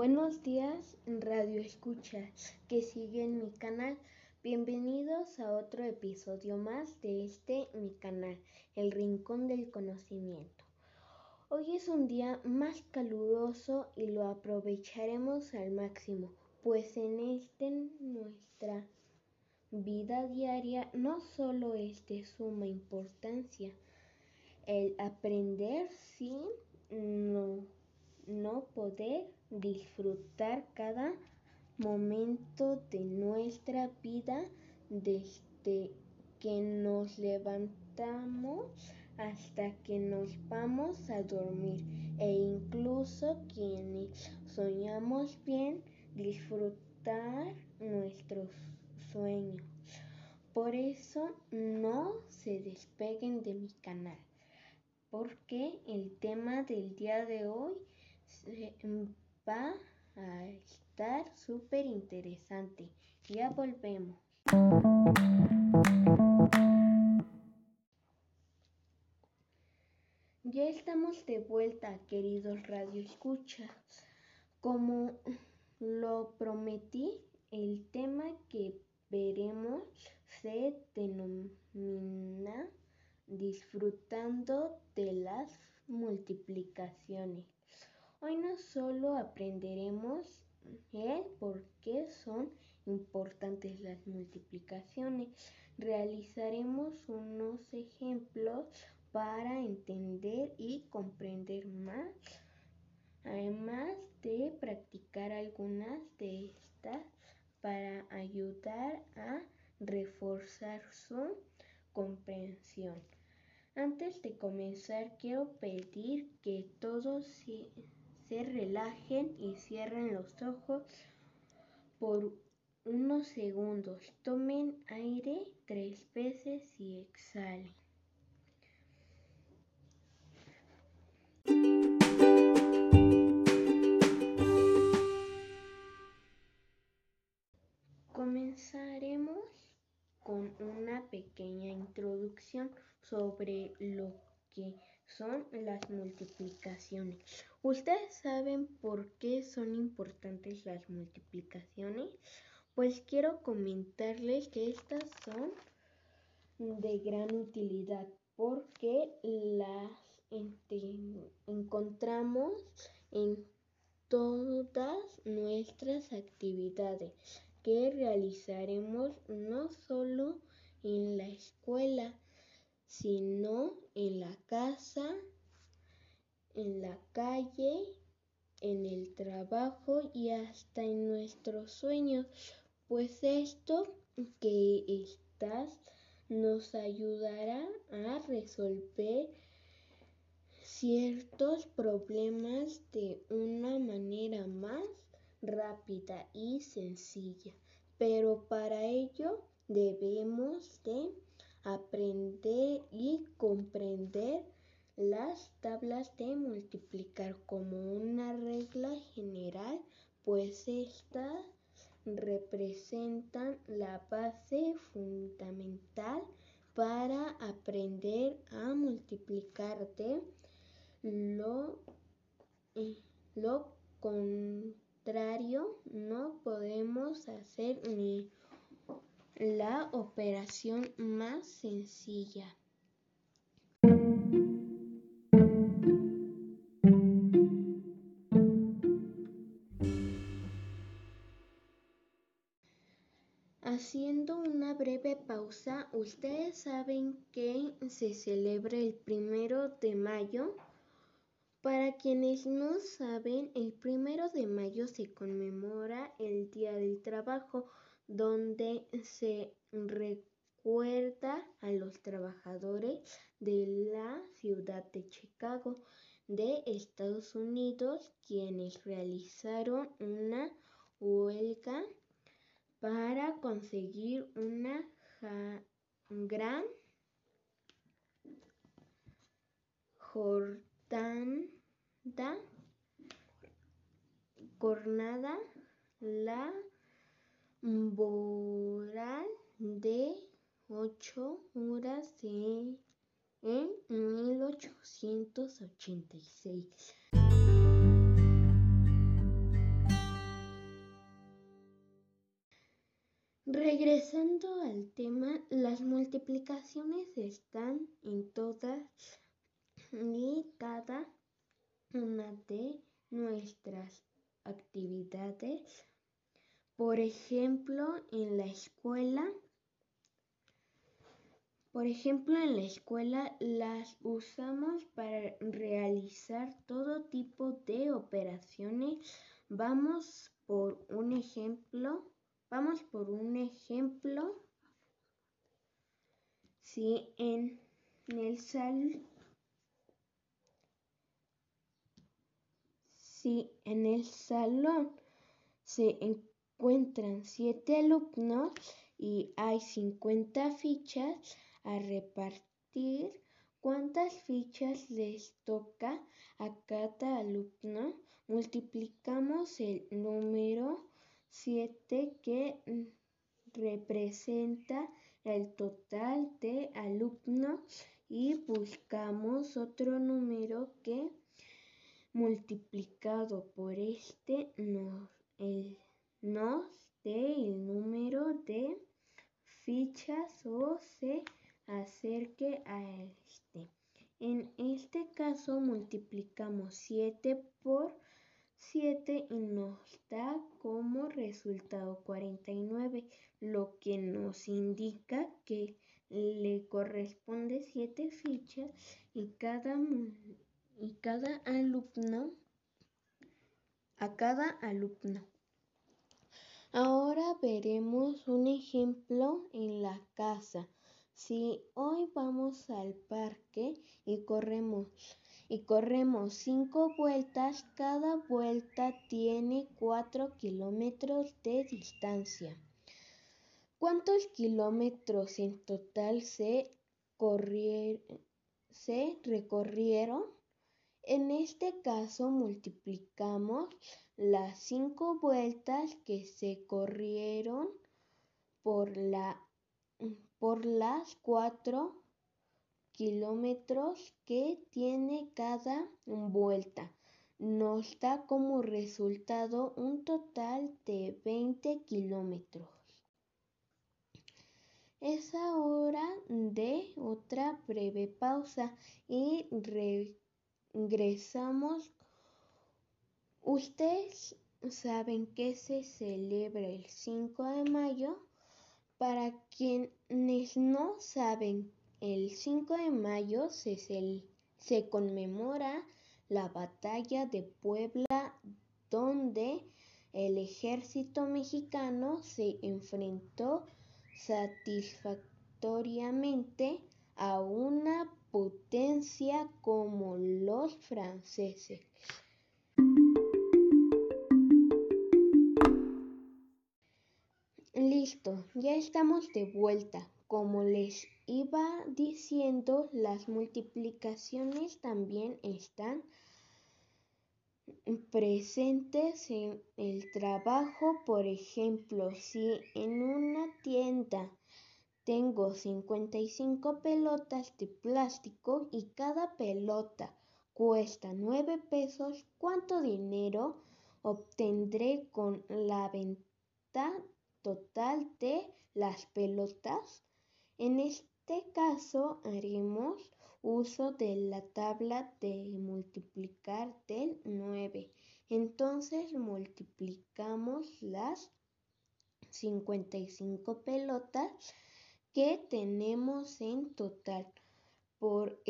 Buenos días, Radio Escucha, que siguen mi canal. Bienvenidos a otro episodio más de este mi canal, El Rincón del Conocimiento. Hoy es un día más caluroso y lo aprovecharemos al máximo, pues en este nuestra vida diaria no solo es de suma importancia el aprender sin no, no poder disfrutar cada momento de nuestra vida desde que nos levantamos hasta que nos vamos a dormir e incluso quienes soñamos bien disfrutar nuestros sueños. Por eso no se despeguen de mi canal porque el tema del día de hoy va a estar súper interesante. Ya volvemos. Ya estamos de vuelta, queridos Radio Escuchas. Como lo prometí, el tema que veremos se denomina disfrutando de las multiplicaciones. Hoy no solo aprenderemos el por qué son importantes las multiplicaciones, realizaremos unos ejemplos para entender y comprender más, además de practicar algunas de estas para ayudar a reforzar su comprensión. Antes de comenzar, quiero pedir que todos se relajen y cierren los ojos por unos segundos. Tomen aire tres veces y exhalen. Comenzaremos con una pequeña introducción sobre lo que son las multiplicaciones. ¿Ustedes saben por qué son importantes las multiplicaciones? Pues quiero comentarles que estas son de gran utilidad porque las encontramos en todas nuestras actividades que realizaremos no solo en la escuela, sino en la casa, en la calle, en el trabajo y hasta en nuestros sueños, pues esto que estás nos ayudará a resolver ciertos problemas de una manera más rápida y sencilla. Pero para ello debemos de aprender y comprender las tablas de multiplicar. Como una regla general, pues estas representan la base fundamental para aprender a multiplicar de lo, eh, lo contrario. No podemos hacer ni la operación más sencilla. Haciendo una breve pausa, ¿ustedes saben que se celebra el primero de mayo? Para quienes no saben, el primero de mayo se conmemora el Día del Trabajo donde se recuerda a los trabajadores de la ciudad de Chicago de Estados Unidos quienes realizaron una huelga para conseguir una gran jornada la boral de 8 horas en, en 1886. Regresando al tema, las multiplicaciones están en todas y cada una de nuestras actividades por ejemplo, en la escuela, por ejemplo, en la escuela las usamos para realizar todo tipo de operaciones. Vamos por un ejemplo. Vamos por un ejemplo. Si en el sal si en el salón se encuentran siete alumnos y hay 50 fichas a repartir, ¿cuántas fichas les toca a cada alumno? Multiplicamos el número 7 que representa el total de alumnos y buscamos otro número que multiplicado por este nos, nos dé el número de fichas o se acerque a este. En este caso multiplicamos 7 por 7 y nos da como resultado 49, lo que nos indica que le corresponde 7 fichas y cada, alumno a cada alumno. Ahora veremos un ejemplo en la casa. Si hoy vamos al parque y corremos y corremos cinco vueltas, cada vuelta tiene cuatro kilómetros de distancia. ¿Cuántos kilómetros en total se, se recorrieron? En este caso multiplicamos las cinco vueltas que se corrieron por, la, por las cuatro kilómetros que tiene cada vuelta. Nos da como resultado un total de 20 kilómetros. Es hora de otra breve pausa y regresamos. Ustedes saben que se celebra el 5 de mayo. Para quienes no saben el 5 de mayo se, se conmemora la batalla de Puebla donde el ejército mexicano se enfrentó satisfactoriamente a una potencia como los franceses. Listo, ya estamos de vuelta. Como les iba diciendo, las multiplicaciones también están presentes en el trabajo. Por ejemplo, si en una tienda tengo 55 pelotas de plástico y cada pelota cuesta 9 pesos, ¿cuánto dinero obtendré con la venta total de las pelotas? En este caso haremos uso de la tabla de multiplicar del 9. Entonces multiplicamos las 55 pelotas que tenemos en total por,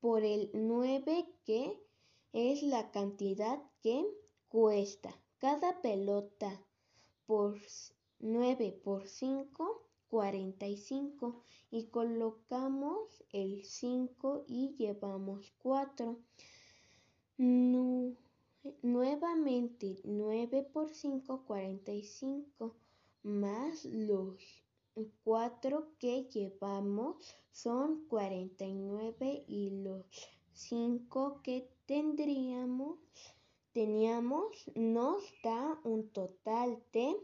por el 9 que es la cantidad que cuesta cada pelota por 9 por 5 45 y colocamos el 5 y llevamos 4. nuevamente 9 por 5 45 más los 4 que llevamos son 49 y los 5 que tendríamos teníamos nos da un total de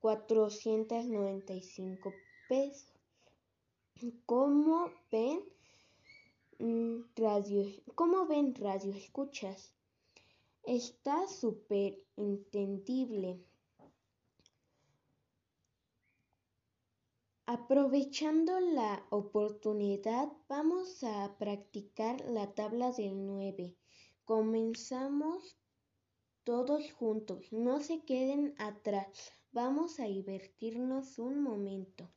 495 pesos. ¿Cómo ven mm, radio? ¿Cómo ven radio escuchas? Está súper entendible. Aprovechando la oportunidad, vamos a practicar la tabla del 9. Comenzamos todos juntos, no se queden atrás. Vamos a divertirnos un momento.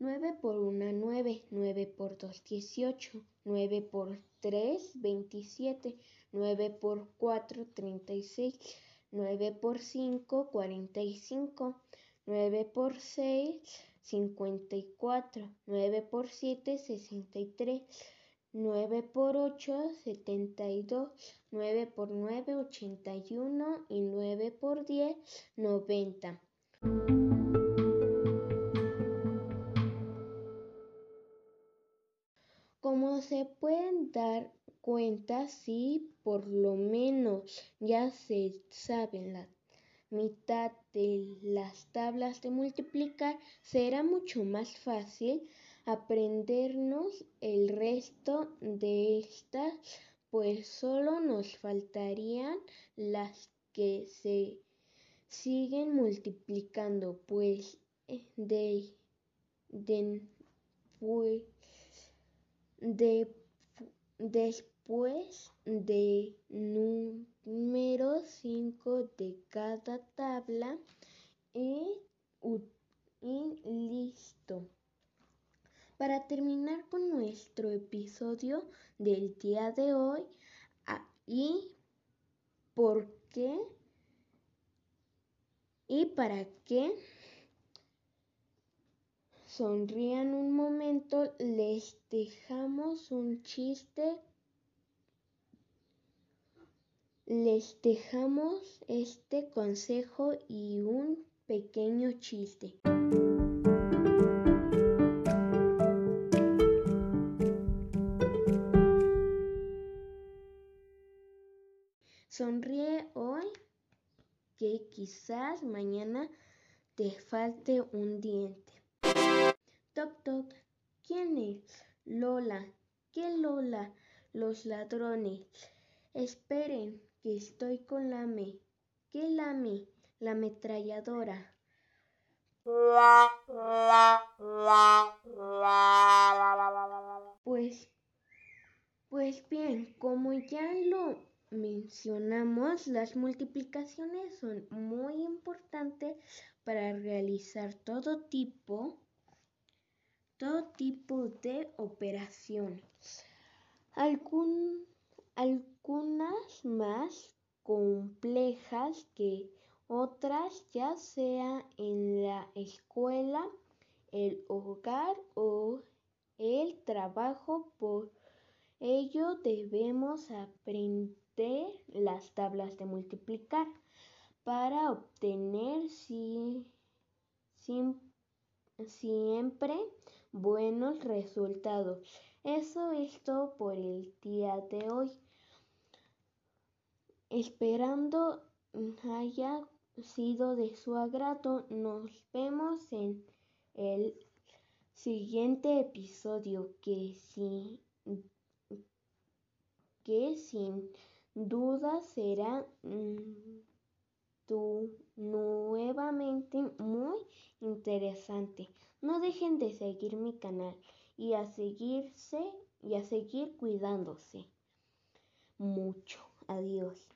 9 por 1, 9, 9 por 2, 18, 9 por 3, 27, 9 por 4, 36, 9 por 5, 45, 9 por 6, 54, 9 por 7, 63, 9 por 8, 72, 9 por 9, 81 y 9 por 10, 90. Como se pueden dar cuenta, si por lo menos ya se saben la mitad de las tablas de multiplicar, será mucho más fácil aprendernos el resto de estas, pues solo nos faltarían las que se siguen multiplicando, pues de, de pues, de, después de número 5 de cada tabla y, y listo. Para terminar con nuestro episodio del día de hoy, ¿y por qué? ¿Y para qué? Sonrían un momento, les dejamos un chiste. Les dejamos este consejo y un pequeño chiste. Sonríe hoy que quizás mañana te falte un diente. Toc, toc. ¿Quién es? Lola. ¿Qué Lola? Los ladrones. Esperen, que estoy con Lame. ¿Qué Lame? La ametralladora. Pues, pues bien, como ya lo mencionamos, las multiplicaciones son muy importantes para realizar todo tipo todo tipo de operaciones. algunas más complejas que otras, ya sea en la escuela, el hogar o el trabajo. Por ello debemos aprender las tablas de multiplicar para obtener siempre buenos resultados. Eso es todo por el día de hoy. Esperando haya sido de su agrado, nos vemos en el siguiente episodio que sí que sin duda será mm, nuevamente muy interesante. No dejen de seguir mi canal y a seguirse y a seguir cuidándose mucho. Adiós.